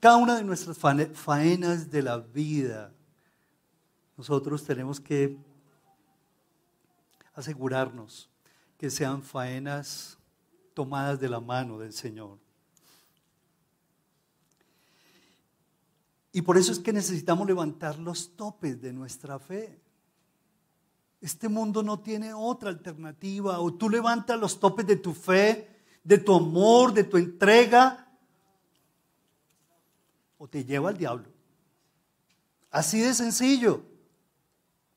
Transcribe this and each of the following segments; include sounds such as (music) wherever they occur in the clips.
Cada una de nuestras faenas de la vida, nosotros tenemos que asegurarnos que sean faenas tomadas de la mano del Señor. Y por eso es que necesitamos levantar los topes de nuestra fe. Este mundo no tiene otra alternativa. O tú levantas los topes de tu fe, de tu amor, de tu entrega, o te lleva al diablo. Así de sencillo.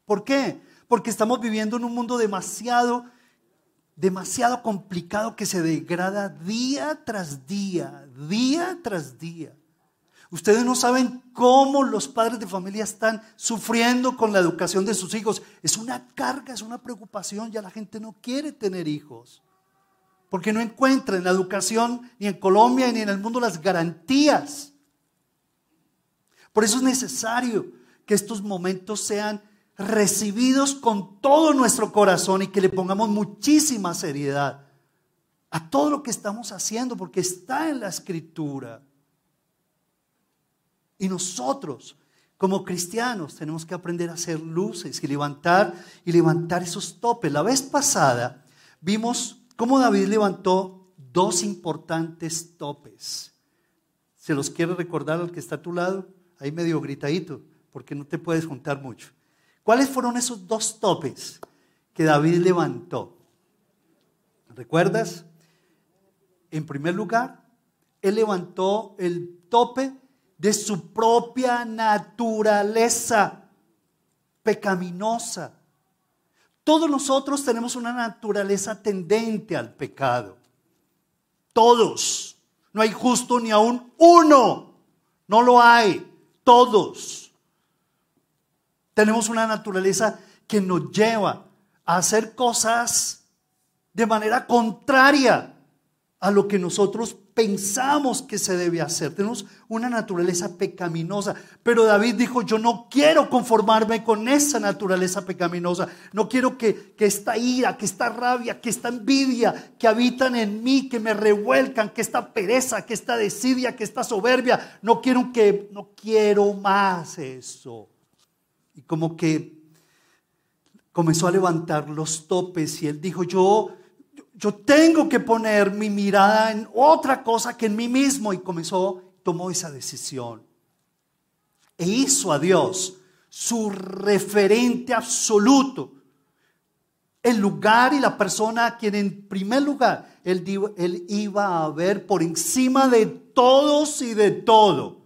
¿Por qué? Porque estamos viviendo en un mundo demasiado, demasiado complicado que se degrada día tras día, día tras día. Ustedes no saben cómo los padres de familia están sufriendo con la educación de sus hijos. Es una carga, es una preocupación. Ya la gente no quiere tener hijos. Porque no encuentra en la educación, ni en Colombia, ni en el mundo las garantías. Por eso es necesario que estos momentos sean recibidos con todo nuestro corazón y que le pongamos muchísima seriedad a todo lo que estamos haciendo, porque está en la escritura. Y nosotros, como cristianos, tenemos que aprender a hacer luces y levantar y levantar esos topes. La vez pasada vimos cómo David levantó dos importantes topes. ¿Se los quiere recordar al que está a tu lado? Ahí medio gritadito, porque no te puedes juntar mucho. ¿Cuáles fueron esos dos topes que David levantó? ¿Recuerdas? En primer lugar, él levantó el tope de su propia naturaleza pecaminosa. Todos nosotros tenemos una naturaleza tendente al pecado. Todos. No hay justo ni aún uno. No lo hay. Todos. Tenemos una naturaleza que nos lleva a hacer cosas de manera contraria a lo que nosotros pensamos que se debe hacer. Tenemos una naturaleza pecaminosa. Pero David dijo, yo no quiero conformarme con esa naturaleza pecaminosa. No quiero que, que esta ira, que esta rabia, que esta envidia que habitan en mí, que me revuelcan, que esta pereza, que esta desidia, que esta soberbia, no quiero que, no quiero más eso. Y como que comenzó a levantar los topes y él dijo, yo yo tengo que poner mi mirada en otra cosa que en mí mismo. Y comenzó, tomó esa decisión. E hizo a Dios su referente absoluto. El lugar y la persona a quien en primer lugar él, él iba a ver por encima de todos y de todo.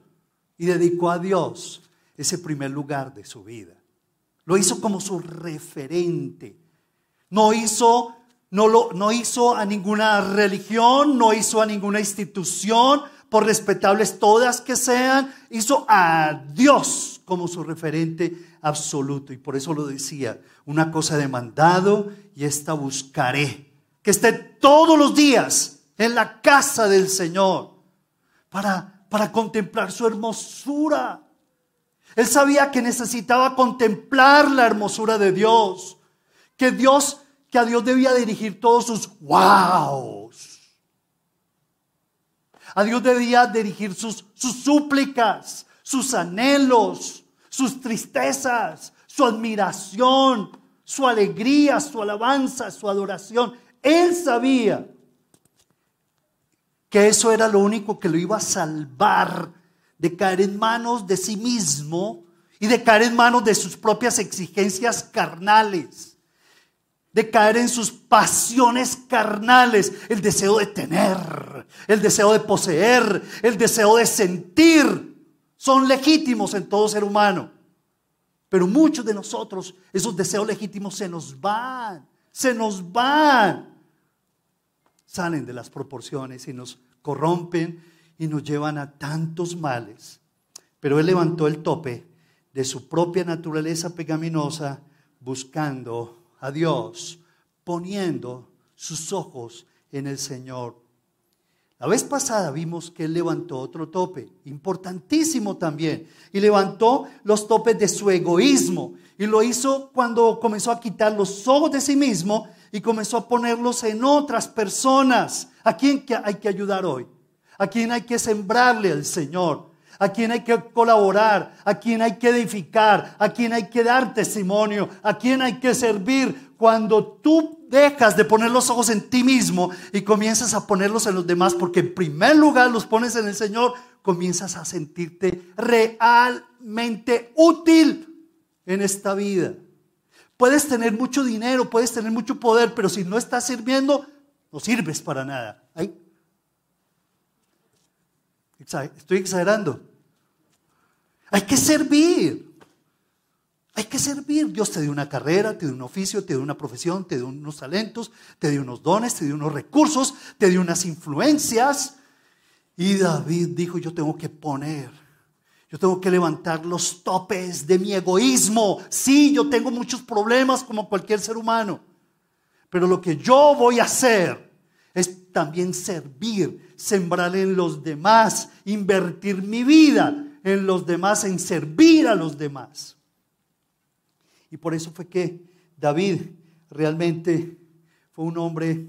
Y dedicó a Dios ese primer lugar de su vida. Lo hizo como su referente. No hizo no, lo, no hizo a ninguna religión, no hizo a ninguna institución, por respetables todas que sean, hizo a Dios como su referente absoluto. Y por eso lo decía, una cosa demandado y esta buscaré, que esté todos los días en la casa del Señor para, para contemplar su hermosura. Él sabía que necesitaba contemplar la hermosura de Dios, que Dios que a Dios debía dirigir todos sus wows. A Dios debía dirigir sus, sus súplicas, sus anhelos, sus tristezas, su admiración, su alegría, su alabanza, su adoración. Él sabía que eso era lo único que lo iba a salvar de caer en manos de sí mismo y de caer en manos de sus propias exigencias carnales de caer en sus pasiones carnales, el deseo de tener, el deseo de poseer, el deseo de sentir, son legítimos en todo ser humano. Pero muchos de nosotros, esos deseos legítimos se nos van, se nos van, salen de las proporciones y nos corrompen y nos llevan a tantos males. Pero Él levantó el tope de su propia naturaleza pecaminosa buscando a Dios, poniendo sus ojos en el Señor. La vez pasada vimos que él levantó otro tope, importantísimo también, y levantó los topes de su egoísmo. Y lo hizo cuando comenzó a quitar los ojos de sí mismo y comenzó a ponerlos en otras personas. ¿A quién hay que ayudar hoy? ¿A quién hay que sembrarle al Señor? A quién hay que colaborar, a quién hay que edificar, a quién hay que dar testimonio, a quién hay que servir. Cuando tú dejas de poner los ojos en ti mismo y comienzas a ponerlos en los demás, porque en primer lugar los pones en el Señor, comienzas a sentirte realmente útil en esta vida. Puedes tener mucho dinero, puedes tener mucho poder, pero si no estás sirviendo, no sirves para nada. Estoy exagerando. Hay que servir. Hay que servir. Dios te dio una carrera, te dio un oficio, te dio una profesión, te dio unos talentos, te dio unos dones, te dio unos recursos, te dio unas influencias. Y David dijo, yo tengo que poner, yo tengo que levantar los topes de mi egoísmo. Sí, yo tengo muchos problemas como cualquier ser humano. Pero lo que yo voy a hacer también servir, sembrar en los demás, invertir mi vida en los demás, en servir a los demás. Y por eso fue que David realmente fue un hombre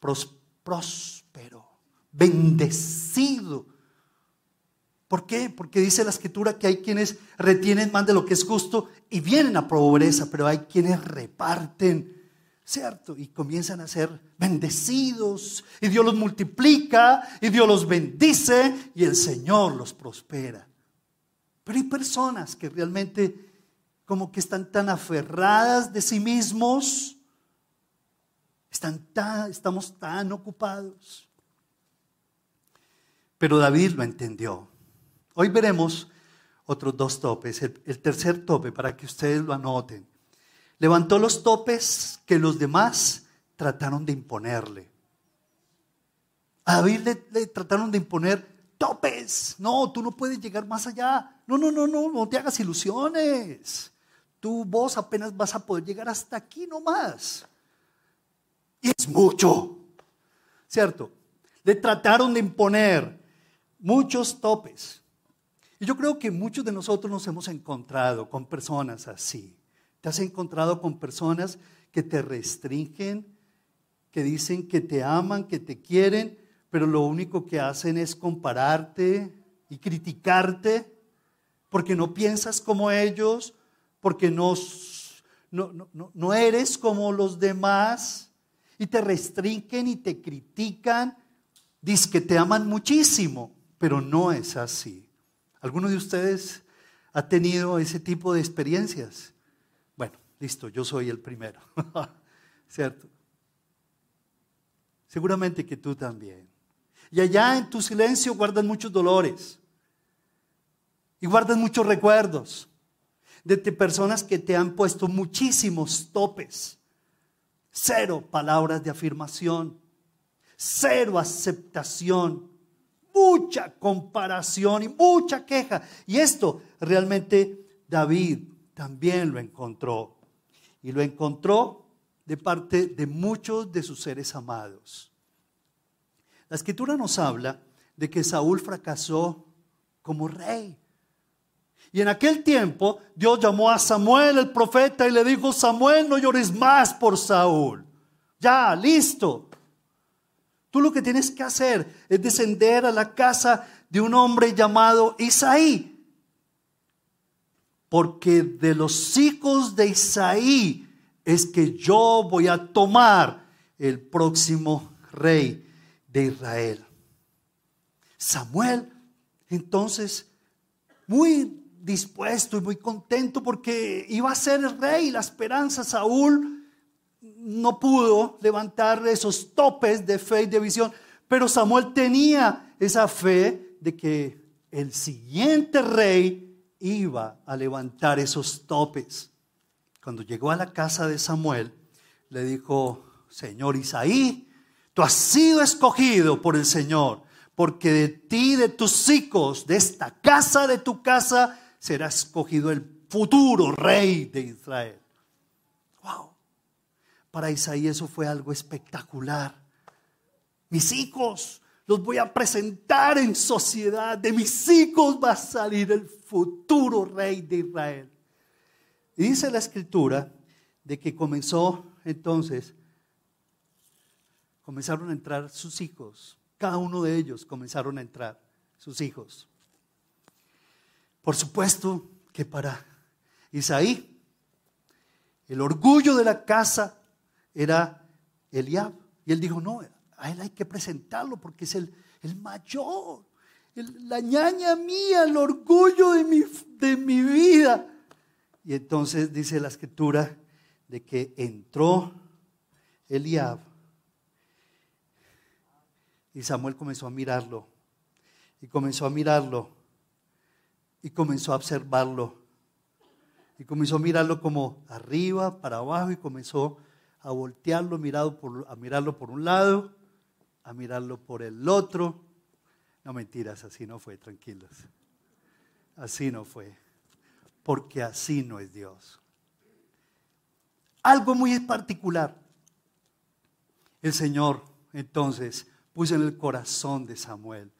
próspero, bendecido. ¿Por qué? Porque dice la escritura que hay quienes retienen más de lo que es justo y vienen a pobreza, pero hay quienes reparten ¿cierto? Y comienzan a ser bendecidos y Dios los multiplica y Dios los bendice y el Señor los prospera. Pero hay personas que realmente como que están tan aferradas de sí mismos, están tan, estamos tan ocupados. Pero David lo entendió. Hoy veremos otros dos topes. el tercer tope, para que ustedes lo anoten. Levantó los topes que los demás trataron de imponerle. A David le, trataron de imponer topes. No, tú no puedes llegar más allá. No, no, no, no, no te hagas ilusiones. Tú vos apenas vas a poder llegar hasta aquí nomás. Y es mucho. ¿Cierto? Le trataron de imponer muchos topes. Y yo creo que muchos de nosotros nos hemos encontrado con personas así. ¿Te has encontrado con personas que te restringen, que dicen que te aman, que te quieren, pero lo único que hacen es compararte y criticarte porque no piensas como ellos, porque no, no, no, eres como los demás y te restringen y te critican? Dice que te aman muchísimo, pero no es así. ¿Alguno de ustedes ha tenido ese tipo de experiencias? Listo, yo soy el primero. (laughs) ¿Cierto? Seguramente que tú también. Y allá en tu silencio guardan muchos dolores. Y guardan muchos recuerdos de personas que te han puesto muchísimos topes. Cero palabras de afirmación. Cero aceptación. Mucha comparación y mucha queja. Y esto realmente David también lo encontró y lo encontró de parte de muchos de sus seres amados. La escritura nos habla de que Saúl fracasó como rey. Y en aquel tiempo Dios llamó a Samuel el profeta y le dijo, Samuel, no llores más por Saúl. Ya, listo. Tú lo que tienes que hacer es descender a la casa de un hombre llamado Isaí porque de los hijos de Isaí es que yo voy a tomar el próximo rey de Israel. Samuel, entonces, muy dispuesto y muy contento porque iba a ser el rey, la esperanza. Saúl no pudo levantar esos topes de fe y de visión, pero Samuel tenía esa fe de que el siguiente rey iba a levantar esos topes. Cuando llegó a la casa de Samuel, le dijo, Señor Isaí, tú has sido escogido por el Señor, porque de ti, de tus hijos, de esta casa, de tu casa, será escogido el futuro rey de Israel. Wow. Para Isaí eso fue algo espectacular. Mis hijos, los voy a presentar en sociedad. De mis hijos va a salir el futuro rey de Israel. Y dice la escritura de que comenzó entonces, comenzaron a entrar sus hijos. Cada uno de ellos comenzaron a entrar, sus hijos. Por supuesto que para Isaí, el orgullo de la casa era Eliab. Y él dijo, no, a él hay que presentarlo porque es el, el mayor, la ñaña mía, el orgullo de mi, de mi vida. Y entonces dice la escritura de que entró Eliab y Samuel comenzó a mirarlo y comenzó a mirarlo y comenzó a observarlo. Y comenzó a mirarlo como arriba, para abajo y comenzó a voltearlo, mirado por, a mirarlo por un lado, a mirarlo por el otro. No mentiras, así no fue, tranquilos. Así no fue. Porque así no es Dios. Algo muy particular. El Señor entonces puso en el corazón de Samuel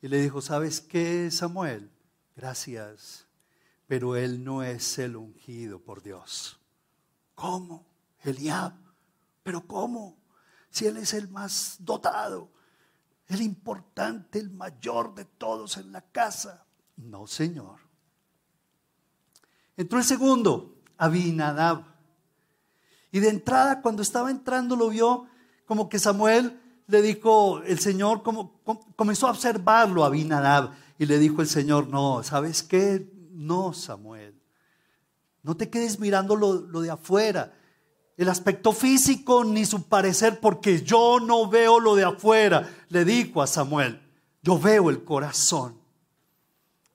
y le dijo, ¿sabes qué, Samuel? Gracias, pero él no es el ungido por Dios. ¿Cómo? Eliab. ¿Pero cómo? Si él es el más dotado, el importante, el mayor de todos en la casa. No, Señor. Entró el segundo, Abinadab. Y de entrada, cuando estaba entrando, lo vio como que Samuel le dijo, el Señor como, comenzó a observarlo a Abinadab y le dijo el Señor, no, ¿sabes qué? No, Samuel, no te quedes mirando lo, lo de afuera, el aspecto físico ni su parecer, porque yo no veo lo de afuera, le dijo a Samuel, yo veo el corazón.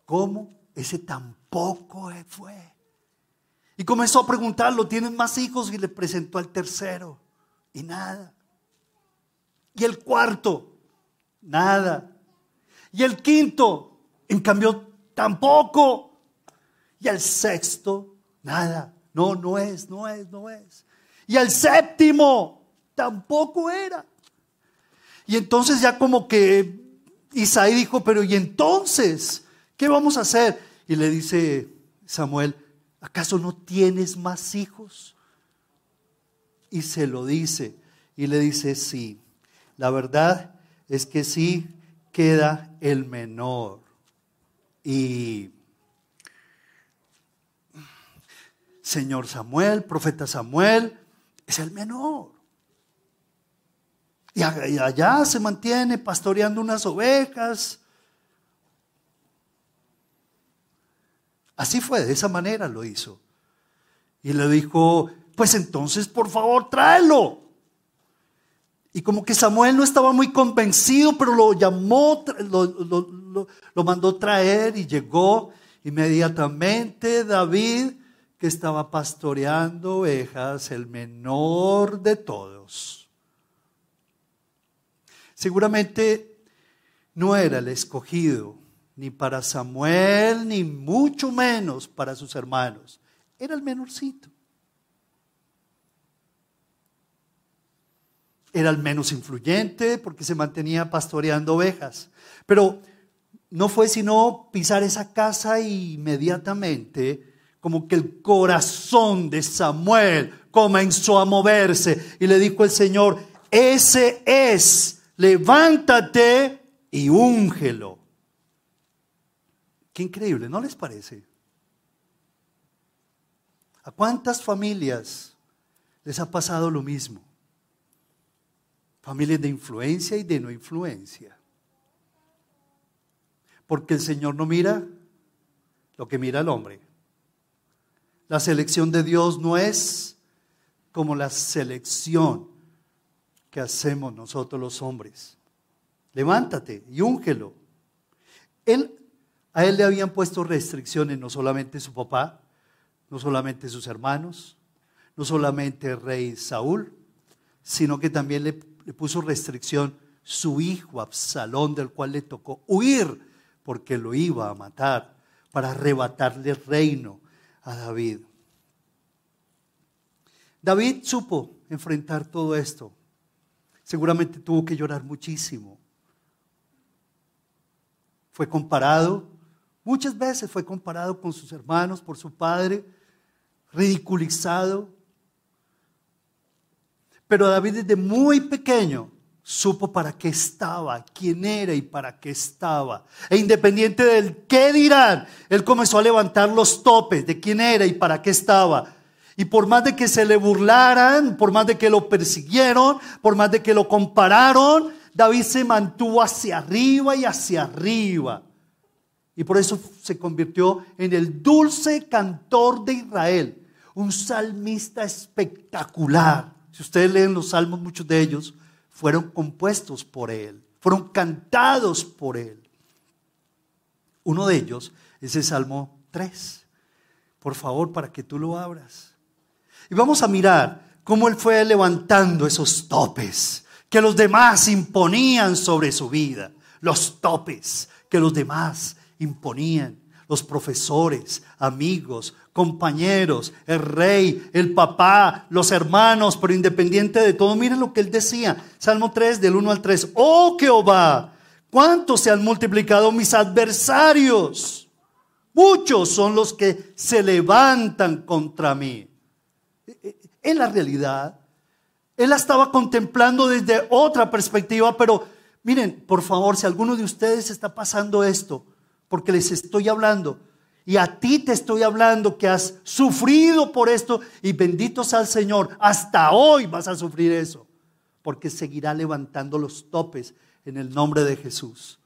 ¿Cómo? Ese tampoco fue. Y comenzó a preguntarlo, ¿tienes más hijos? Y le presentó al tercero. Y nada. Y el cuarto, nada. Y el quinto, en cambio, tampoco. Y el sexto, nada. No, no es, no es, no es. Y el séptimo, tampoco era. Y entonces ya como que Isaí dijo, pero ¿y entonces? ¿Qué vamos a hacer? Y le dice Samuel, ¿acaso no tienes más hijos? Y se lo dice. Y le dice, sí. La verdad es que sí queda el menor. Y Señor Samuel, profeta Samuel, es el menor. Y allá se mantiene pastoreando unas ovejas. Así fue, de esa manera lo hizo. Y le dijo, pues entonces por favor tráelo. Y como que Samuel no estaba muy convencido, pero lo llamó, lo, mandó traer y llegó inmediatamente David, que estaba pastoreando ovejas, el menor de todos. Seguramente no era el escogido, ni para Samuel, ni mucho menos para sus hermanos. Era el menorcito. era el menos influyente porque se mantenía pastoreando ovejas. Pero no fue sino pisar esa casa inmediatamente como que el corazón de Samuel comenzó a moverse y le dijo el Señor, ese es, levántate y úngelo. Qué increíble, ¿no les parece? ¿A cuántas familias les ha pasado lo mismo? familias de influencia y de no influencia. Porque el Señor no mira lo que mira el hombre. La selección de Dios no es como la selección que hacemos nosotros los hombres. Levántate y úngelo. Él, a él le habían puesto restricciones, no solamente su papá, no solamente sus hermanos, no solamente el rey Saúl, sino que también le le puso restricción su hijo Absalón, del cual le tocó huir porque lo iba a matar para arrebatarle el reino a David. David supo enfrentar todo esto. Seguramente tuvo que llorar muchísimo. Fue comparado, muchas veces fue comparado con sus hermanos por su padre, ridiculizado, pero David desde muy pequeño supo para qué estaba, quién era y para qué estaba. E independiente del qué dirán, él comenzó a levantar los topes de quién era y para qué estaba. Y por más de que se le burlaran, por más de que lo persiguieron, por más de que lo compararon, David se mantuvo hacia arriba y hacia arriba. Y por eso se convirtió en el dulce cantor de Israel, un salmista espectacular. Si ustedes leen los salmos, muchos de ellos fueron compuestos por él, fueron cantados por él. Uno de ellos es el Salmo 3. Por favor, para que tú lo abras. Y vamos a mirar cómo él fue levantando esos topes que los demás imponían sobre su vida. Los topes que los demás imponían. Los profesores, amigos, compañeros, el rey, el papá, los hermanos, pero independiente de todo, miren lo que él decía. Salmo 3 del 1 al 3. Oh Jehová, ¿cuántos se han multiplicado mis adversarios? Muchos son los que se levantan contra mí. En la realidad, él la estaba contemplando desde otra perspectiva, pero miren, por favor, si alguno de ustedes está pasando esto, porque les estoy hablando, y a ti te estoy hablando que has sufrido por esto y bendito sea el Señor. Hasta hoy vas a sufrir eso. Porque seguirá levantando los topes en el nombre de Jesús.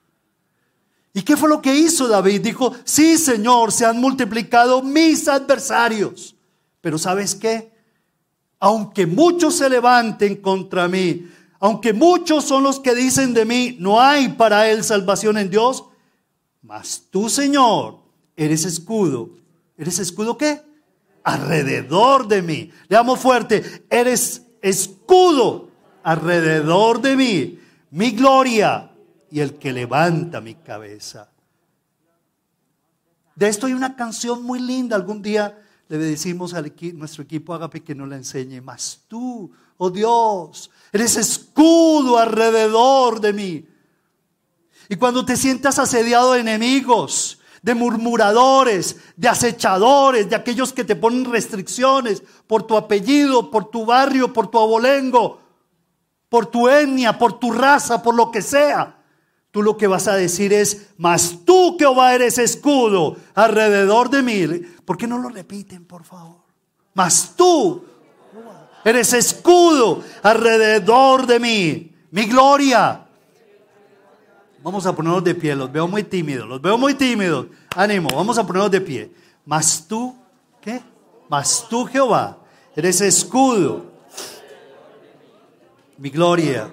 ¿Y qué fue lo que hizo David? Dijo, sí Señor, se han multiplicado mis adversarios. Pero ¿sabes qué? Aunque muchos se levanten contra mí, aunque muchos son los que dicen de mí, no hay para él salvación en Dios, mas tú Señor eres escudo. ¿Eres escudo qué? Alrededor de mí. Leamos fuerte, eres escudo alrededor de mí, mi gloria y el que levanta mi cabeza. De esto hay una canción muy linda. Algún día le decimos a nuestro equipo Agape que nos la enseñe. Mas tú, oh Dios, eres escudo alrededor de mí. Y cuando te sientas asediado de enemigos, de murmuradores, de acechadores, de aquellos que te ponen restricciones por tu apellido, por tu barrio, por tu abolengo, por tu etnia, por tu raza, por lo que sea. Tú lo que vas a decir es, mas tú Jehová eres escudo alrededor de mí. ¿Por qué no lo repiten, por favor? Mas tú eres escudo alrededor de mí. Mi gloria Vamos a ponernos de pie, los veo muy tímidos, los veo muy tímidos. Ánimo, vamos a ponernos de pie. Mas tú, ¿qué? Mas tú, Jehová, eres escudo. Mi gloria.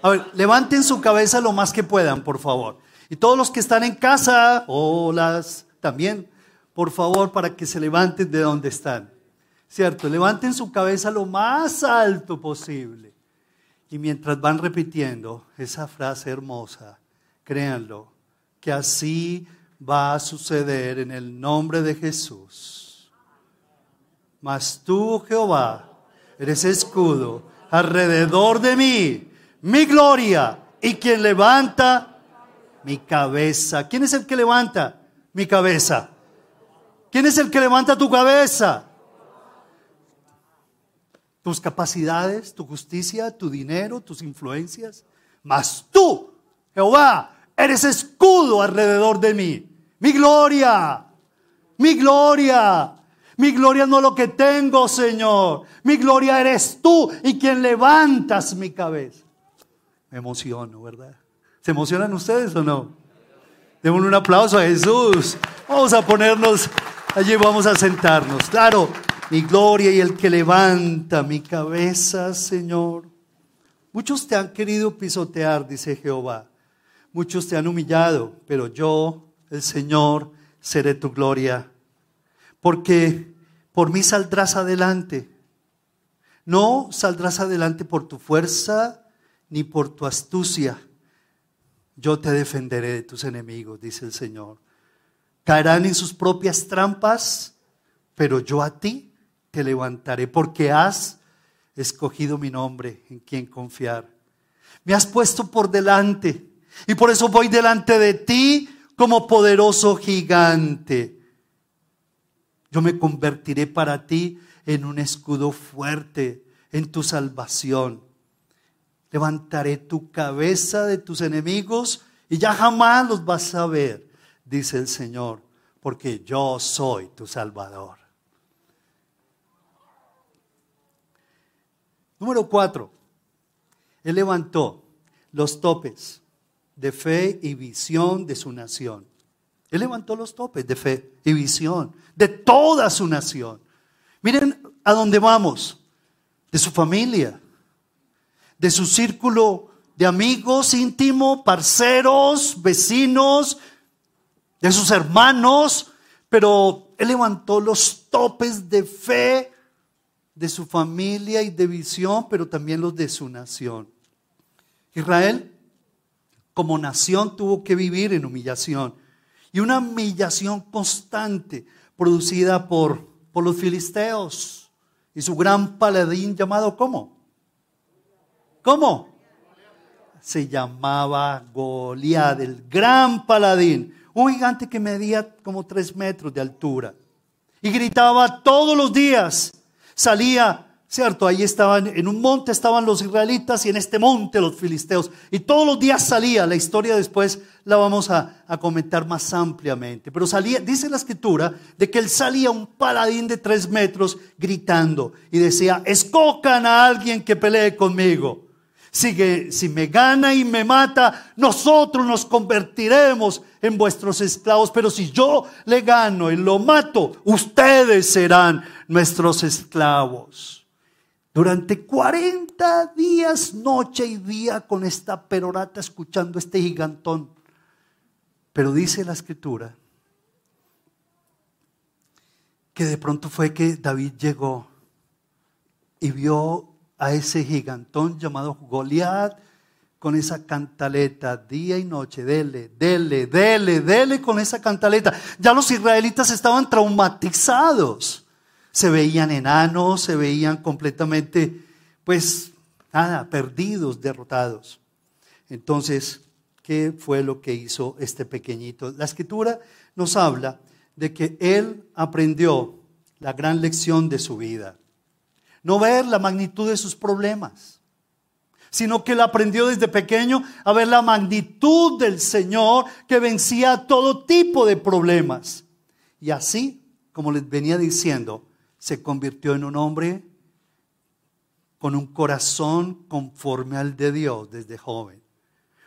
A ver, levanten su cabeza lo más que puedan, por favor. Y todos los que están en casa, o las también, por favor, para que se levanten de donde están. ¿Cierto? Levanten su cabeza lo más alto posible. Y mientras van repitiendo esa frase hermosa, créanlo, que así va a suceder en el nombre de Jesús. Mas tú, Jehová, eres escudo alrededor de mí, mi gloria y quien levanta mi cabeza. ¿Quién es el que levanta mi cabeza? ¿Quién es el que levanta tu cabeza? Tus capacidades, tu justicia, tu dinero, tus influencias. Mas tú, Jehová, eres escudo alrededor de mí. Mi gloria, mi gloria. Mi gloria no es lo que tengo, Señor. Mi gloria eres tú y quien levantas mi cabeza. Me emociono, ¿verdad? ¿Se emocionan ustedes o no? Démosle un aplauso a Jesús. Vamos a ponernos allí, vamos a sentarnos. Claro, mi gloria y el que levanta mi cabeza, Señor. Muchos te han querido pisotear, dice Jehová. Muchos te han humillado, pero yo, el Señor, seré tu gloria. Porque por mí saldrás adelante. No saldrás adelante por tu fuerza ni por tu astucia. Yo te defenderé de tus enemigos, dice el Señor. Caerán en sus propias trampas, pero yo a ti te levantaré, porque has escogido mi nombre en quien confiar. Me has puesto por delante y por eso voy delante de ti como poderoso gigante. Yo me convertiré para ti en un escudo fuerte en tu salvación. levantaré tu cabeza de tus enemigos y ya jamás los vas a ver, dice el Señor, porque yo soy tu Salvador. Número cuatro, Él levantó los topes de fe y visión de su nación. Él levantó los topes de fe y visión de toda su nación. Miren a dónde vamos, de su familia, de su círculo de amigos íntimos, parceros, vecinos, de sus hermanos, pero él levantó los topes de fe de su familia y de visión, pero también los de su nación. Israel, como nación, tuvo que vivir en humillación y una humillación constante producida por, por los filisteos y su gran paladín llamado ¿cómo? ¿Cómo? Se llamaba Goliat, el gran paladín, un gigante que medía como tres metros de altura y gritaba todos los días, salía ¿cierto? Ahí estaban, en un monte estaban los israelitas y en este monte los filisteos. Y todos los días salía, la historia después la vamos a, comentar más ampliamente. Pero salía, dice la escritura, de que él salía un paladín de tres metros gritando y decía, escocan a alguien que pelee conmigo. Si, si me gana y me mata, nosotros nos convertiremos en vuestros esclavos. Pero si yo le gano y lo mato, ustedes serán nuestros esclavos. Durante 40 días, noche y día, con esta perorata escuchando este gigantón. Pero dice la escritura que de pronto fue que David llegó y vio a ese gigantón llamado Goliat con esa cantaleta día y noche, dele, dele, dele, dele con esa cantaleta. Ya los israelitas estaban traumatizados se veían enanos, se veían completamente, pues, nada, perdidos, derrotados. Entonces, ¿qué fue lo que hizo este pequeñito? La escritura nos habla de que él aprendió la gran lección de su vida. No ver la magnitud de sus problemas, sino que él aprendió desde pequeño a ver la magnitud del Señor que vencía todo tipo de problemas. Y así, como les venía diciendo, se convirtió en un hombre con un corazón conforme al de Dios desde joven.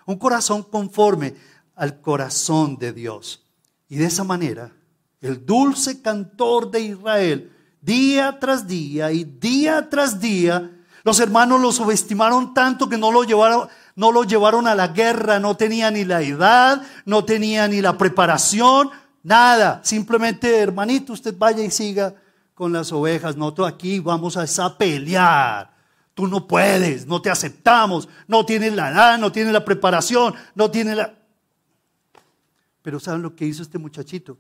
Un corazón conforme al corazón de Dios. Y de esa manera, el dulce cantor de Israel, día tras día y día tras día, los hermanos lo subestimaron tanto que no lo llevaron, no lo llevaron a la guerra, no tenía ni la edad, no tenía ni la preparación, nada. Simplemente, hermanito, usted vaya y siga con las ovejas, nosotros aquí vamos a pelear. Tú no puedes, no te aceptamos, no tienes la edad, no tienes la preparación, no tienes la... Pero ¿saben lo que hizo este muchachito?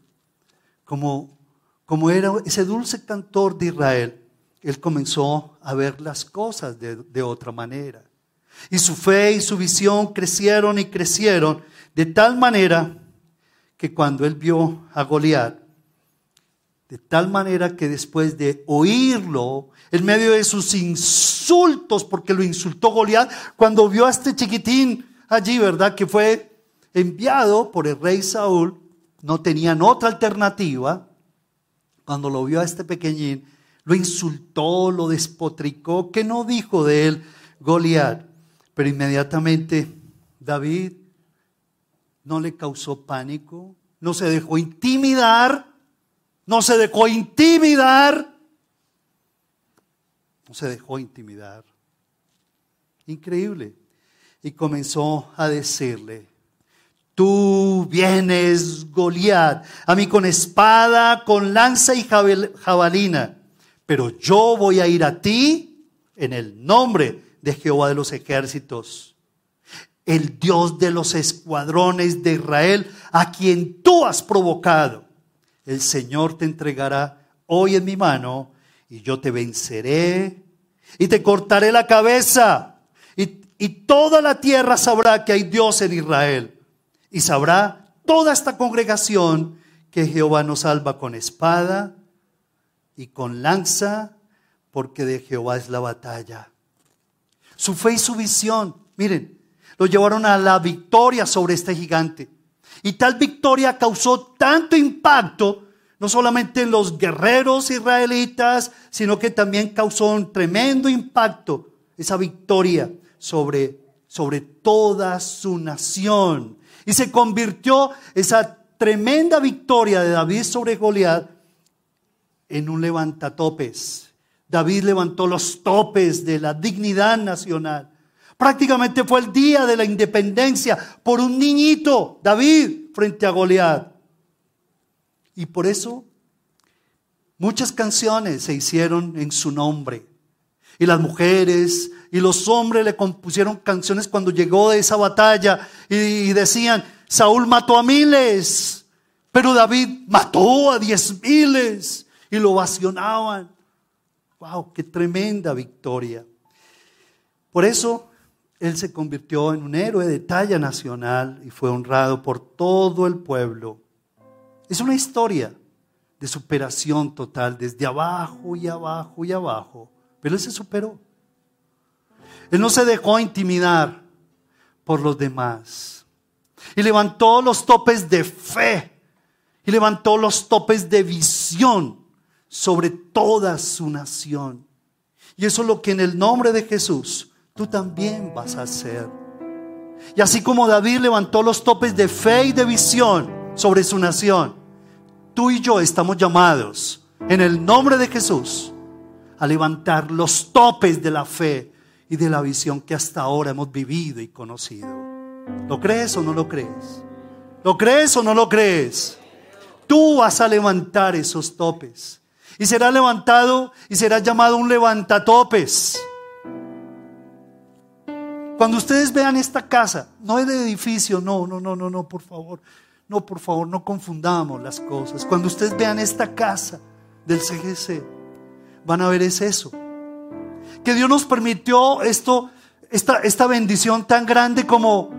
Como, como era ese dulce cantor de Israel, él comenzó a ver las cosas de, otra manera. Y su fe y su visión crecieron y crecieron de tal manera que cuando él vio a Goliat, de tal manera que después de oírlo, en medio de sus insultos, porque lo insultó Goliat, cuando vio a este chiquitín allí, ¿verdad? Que fue enviado por el rey Saúl, no tenían otra alternativa. Cuando lo vio a este pequeñín, lo insultó, lo despotricó. ¿Qué no dijo de él Goliat? Pero inmediatamente David no le causó pánico, no se dejó intimidar no se dejó intimidar. No se dejó intimidar. Increíble. Y comenzó a decirle, tú vienes, Goliat, a mí con espada, con lanza y jabalina, pero yo voy a ir a ti en el nombre de Jehová de los ejércitos, el Dios de los escuadrones de Israel, a quien tú has provocado el Señor te entregará hoy en mi mano y yo te venceré y te cortaré la cabeza. Y, y, toda la tierra sabrá que hay Dios en Israel. Y sabrá toda esta congregación que Jehová nos salva con espada y con lanza, porque de Jehová es la batalla. Su fe y su visión, miren, lo llevaron a la victoria sobre este gigante. Y tal victoria causó tanto impacto, no solamente en los guerreros israelitas, sino que también causó un tremendo impacto esa victoria sobre, sobre toda su nación. Y se convirtió esa tremenda victoria de David sobre Goliat en un levantatopes. David levantó los topes de la dignidad nacional. Prácticamente fue el día de la independencia por un niñito, David, frente a Goliat. Y por eso muchas canciones se hicieron en su nombre. Y las mujeres y los hombres le compusieron canciones cuando llegó de esa batalla y decían, Saúl mató a miles, pero David mató a diez miles y lo vacionaban. ¡Wow! ¡Qué tremenda victoria! Por eso él se convirtió en un héroe de talla nacional y fue honrado por todo el pueblo. Es una historia de superación total, desde abajo y abajo y abajo. Pero él se superó. Él no se dejó intimidar por los demás. Y levantó los topes de fe. Y levantó los topes de visión sobre toda su nación. Y eso es lo que en el nombre de Jesús tú también vas a hacer. Y así como David levantó los topes de fe y de visión sobre su nación, tú y yo estamos llamados en el nombre de Jesús a levantar los topes de la fe y de la visión que hasta ahora hemos vivido y conocido. ¿Lo crees o no lo crees? ¿Lo crees o no lo crees? Tú vas a levantar esos topes. Y será levantado y será llamado un levantatopes. Cuando ustedes vean esta casa, no es de edificio, no, no, no, no, no, por favor. No, por favor, no confundamos las cosas. Cuando ustedes vean esta casa del CGC, van a ver es eso. Que Dios nos permitió esto, esta, esta bendición tan grande como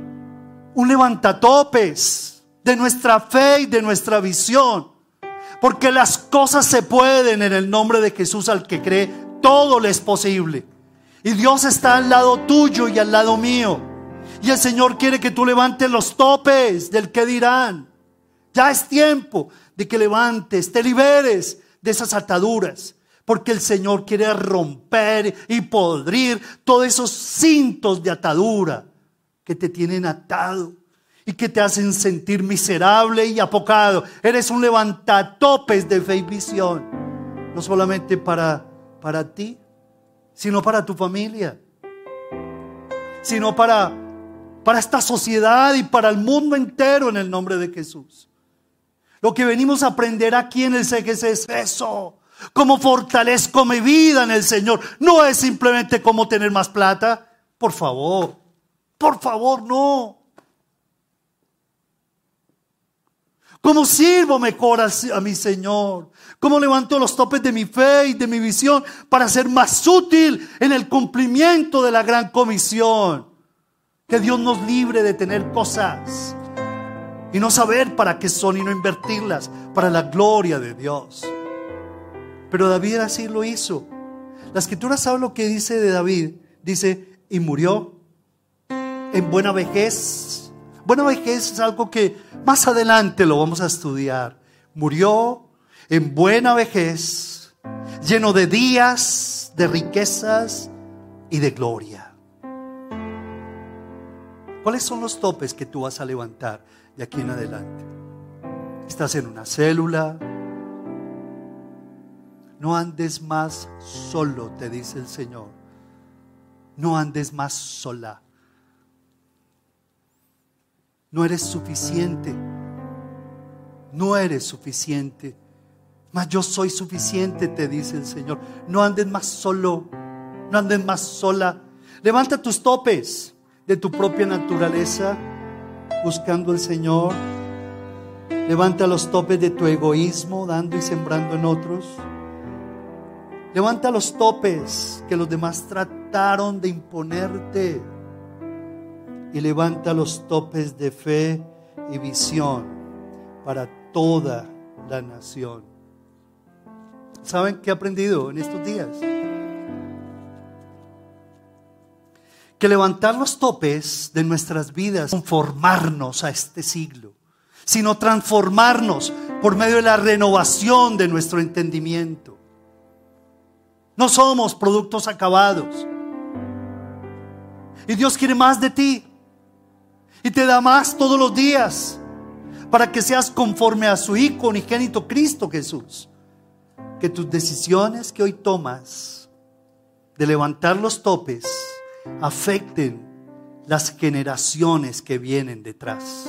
un levantatopes de nuestra fe y de nuestra visión. Porque las cosas se pueden en el nombre de Jesús al que cree, todo le es posible. Y Dios está al lado tuyo y al lado mío. Y el Señor quiere que tú levantes los topes del que dirán. Ya es tiempo de que levantes, te liberes de esas ataduras. Porque el Señor quiere romper y podrir todos esos cintos de atadura que te tienen atado y que te hacen sentir miserable y apocado. Eres un levantatopes de fe y visión. No solamente para, para ti, sino para tu familia, sino para, para esta sociedad y para el mundo entero en el nombre de Jesús. Lo que venimos a aprender aquí en el CGC es eso. Cómo fortalezco mi vida en el Señor. No es simplemente cómo tener más plata. Por favor, por favor, no. ¿Cómo sirvo mejor a, mi Señor? ¿Cómo levanto los topes de mi fe y de mi visión para ser más útil en el cumplimiento de la gran comisión? Que Dios nos libre de tener cosas y no saber para qué son y no invertirlas para la gloria de Dios. Pero David así lo hizo. La escritura sabe lo que dice de David. Dice, y murió en buena vejez. Buena vejez es algo que más adelante lo vamos a estudiar. Murió en buena vejez, lleno de días, de riquezas y de gloria. ¿Cuáles son los topes que tú vas a levantar de aquí en adelante? ¿Estás en una célula? No andes más solo, te dice el Señor. No andes más sola. No eres suficiente. No eres suficiente. Mas yo soy suficiente, te dice el Señor. No andes más solo, no andes más sola. Levanta tus topes de tu propia naturaleza buscando al Señor. Levanta los topes de tu egoísmo, dando y sembrando en otros. Levanta los topes que los demás trataron de imponerte. Y levanta los topes de fe y visión para toda la nación. ¿Saben qué he aprendido en estos días? que levantar los topes de nuestras vidas, conformarnos a este siglo, sino transformarnos por medio de la renovación de nuestro entendimiento. No somos productos acabados. Y Dios quiere más de ti. Y te da más todos los días para que seas conforme a su Hijo unigénito Cristo Jesús. Que tus decisiones que hoy tomas de levantar los topes afecten las generaciones que vienen detrás.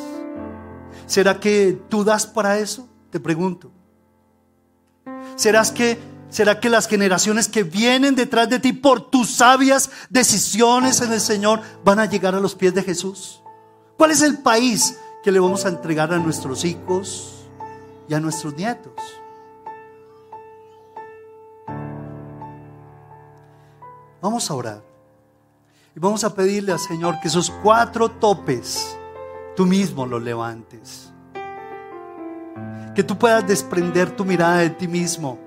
¿Será que tú das para eso? Te pregunto. ¿Serás que ¿Será que las generaciones que vienen detrás de ti por tus sabias decisiones en el Señor van a llegar a los pies de Jesús? ¿Cuál es el país que le vamos a entregar a nuestros hijos y a nuestros nietos? Vamos a orar y vamos a pedirle al Señor que esos cuatro topes tú mismo los levantes. Que tú puedas desprender tu mirada de ti mismo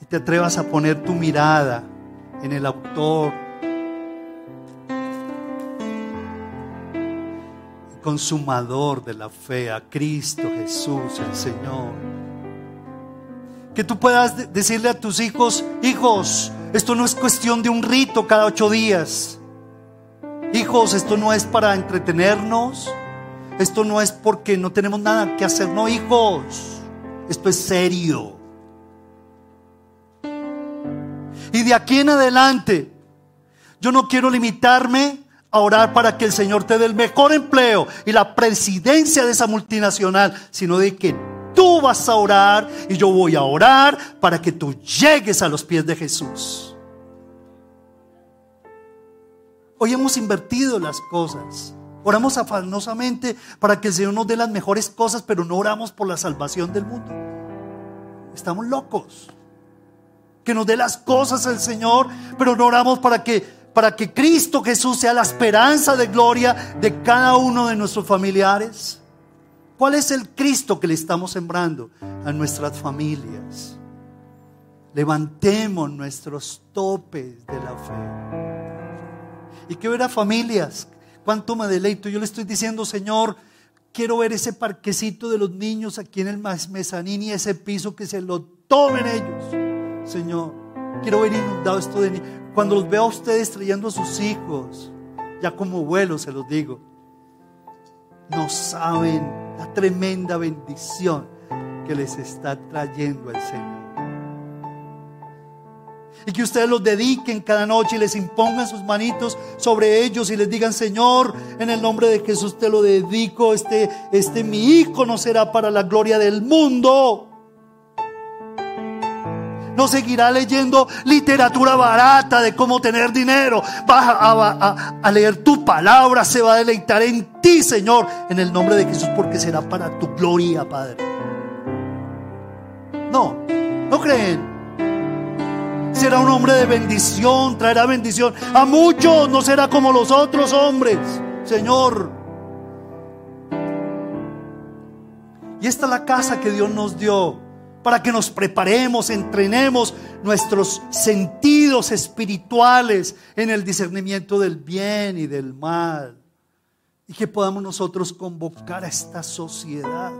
y te atrevas a poner tu mirada en el autor consumador de la fe, a Cristo Jesús, el Señor. Que tú puedas decirle a tus hijos, hijos, esto no es cuestión de un rito cada ocho días. Hijos, esto no es para entretenernos. Esto no es porque no tenemos nada que hacer. No, hijos. Esto es serio. Y de aquí en adelante, yo no quiero limitarme a orar para que el Señor te dé el mejor empleo y la presidencia de esa multinacional, sino de que tú vas a orar y yo voy a orar para que tú llegues a los pies de Jesús. Hoy hemos invertido las cosas. Oramos afanosamente para que el Señor nos dé las mejores cosas, pero no oramos por la salvación del mundo. Estamos locos que nos dé las cosas el Señor, pero no oramos para que, para que Cristo Jesús sea la esperanza de gloria de cada uno de nuestros familiares. ¿Cuál es el Cristo que le estamos sembrando a nuestras familias? Levantemos nuestros topes de la fe. Y que ver a familias, cuánto me deleito. Yo le estoy diciendo, Señor, quiero ver ese parquecito de los niños aquí en el mezanín y ese piso que se lo tomen ellos. Señor. Quiero ver inundado esto de mí. Cuando los veo a ustedes trayendo a sus hijos, ya como abuelo se los digo, no saben la tremenda bendición que les está trayendo el Señor. Y que ustedes los dediquen cada noche y les impongan sus manitos sobre ellos y les digan, Señor, en el nombre de Jesús te lo dedico, este, este mi hijo no será para la gloria del mundo no seguirá leyendo literatura barata de cómo tener dinero. Va a, leer tu palabra, se va a deleitar en ti, Señor, en el nombre de Jesús, porque será para tu gloria, Padre. No, no creen. Será un hombre de bendición, traerá bendición. A muchos no será como los otros hombres, Señor. Y esta es la casa que Dios nos dio para que nos preparemos, entrenemos nuestros sentidos espirituales en el discernimiento del bien y del mal. Y que podamos nosotros convocar a esta sociedad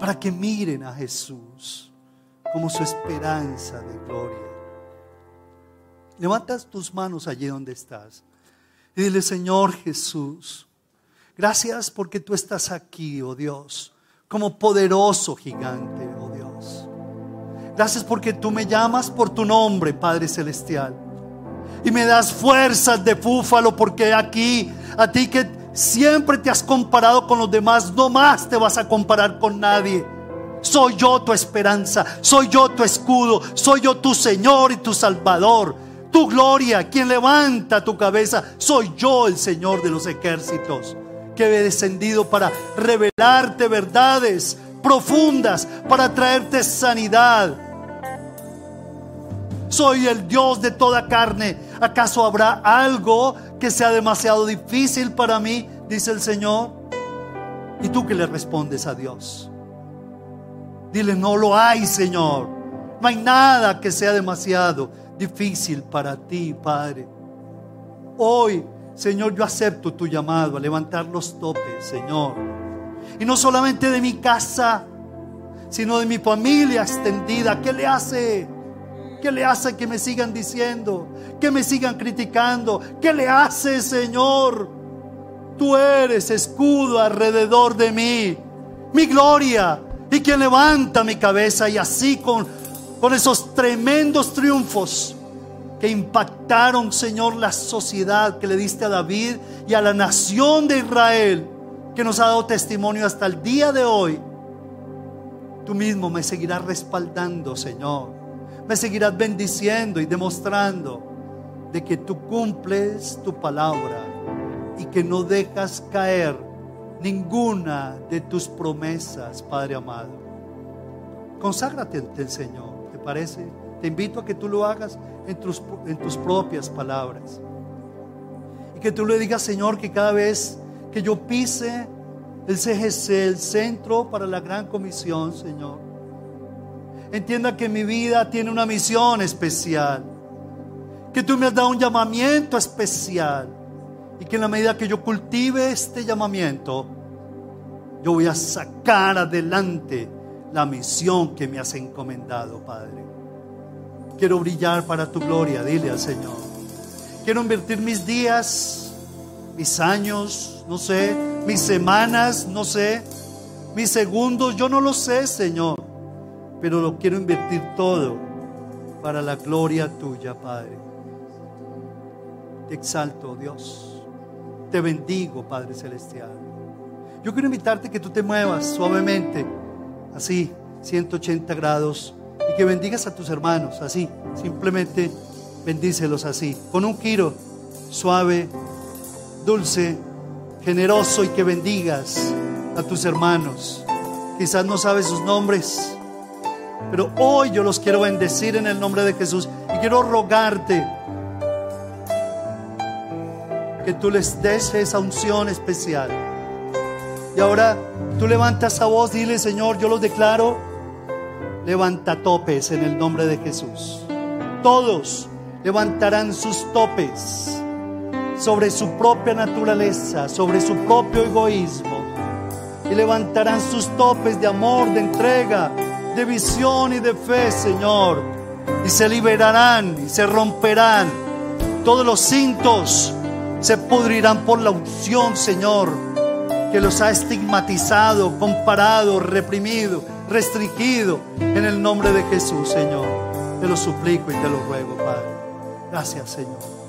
para que miren a Jesús como su esperanza de gloria. Levantas tus manos allí donde estás y dile, Señor Jesús, gracias porque tú estás aquí, oh Dios como poderoso gigante, oh Dios. Gracias porque tú me llamas por tu nombre, Padre Celestial. Y me das fuerzas de búfalo porque aquí, a ti que siempre te has comparado con los demás, no más te vas a comparar con nadie. Soy yo tu esperanza, soy yo tu escudo, soy yo tu Señor y tu Salvador. Tu gloria, quien levanta tu cabeza, soy yo el Señor de los ejércitos que he descendido para revelarte verdades profundas, para traerte sanidad. Soy el Dios de toda carne. ¿Acaso habrá algo que sea demasiado difícil para mí? Dice el Señor. ¿Y tú que le respondes a Dios? Dile, no lo hay, Señor. No hay nada que sea demasiado difícil para ti, Padre. Hoy, Señor, yo acepto tu llamado a levantar los topes, Señor. Y no solamente de mi casa, sino de mi familia extendida. ¿Qué le hace? ¿Qué le hace que me sigan diciendo? Que me sigan criticando. ¿Qué le hace, Señor? Tú eres escudo alrededor de mí, mi gloria y quien levanta mi cabeza y así con, con esos tremendos triunfos que impactaron, Señor, la sociedad que le diste a David y a la nación de Israel, que nos ha dado testimonio hasta el día de hoy. Tú mismo me seguirás respaldando, Señor. Me seguirás bendiciendo y demostrando de que tú cumples tu palabra y que no dejas caer ninguna de tus promesas, Padre amado. Conságrate ante el Señor, ¿te parece? Te invito a que tú lo hagas en tus, en tus propias palabras. Y que tú le digas, Señor, que cada vez que yo pise el CGC, el Centro para la Gran Comisión, Señor, entienda que mi vida tiene una misión especial. Que tú me has dado un llamamiento especial y que en la medida que yo cultive este llamamiento, yo voy a sacar adelante la misión que me has encomendado, Padre. Quiero brillar para tu gloria, dile al Señor. Quiero invertir mis días, mis años, no sé, mis semanas, no sé, mis segundos, yo no lo sé, Señor, pero lo quiero invertir todo para la gloria tuya, Padre. Te exalto, Dios. Te bendigo, Padre Celestial. Yo quiero invitarte que tú te muevas suavemente, así, 180 grados, que bendigas a tus hermanos, así, simplemente bendícelos así, con un giro suave, dulce, generoso y que bendigas a tus hermanos. Quizás no sabes sus nombres, pero hoy yo los quiero bendecir en el nombre de Jesús y quiero rogarte que tú les des esa unción especial. Y ahora tú levantas esa voz, dile Señor, yo los declaro, levanta topes en el nombre de Jesús. Todos levantarán sus topes sobre su propia naturaleza, sobre su propio egoísmo. Y levantarán sus topes de amor, de entrega, de visión y de fe, Señor. Y se liberarán y se romperán todos los cintos se pudrirán por la unción, Señor, que los ha estigmatizado, comparado, reprimido, restringido en el nombre de Jesús, Señor. Te lo suplico y te lo ruego, Padre. Gracias, Señor.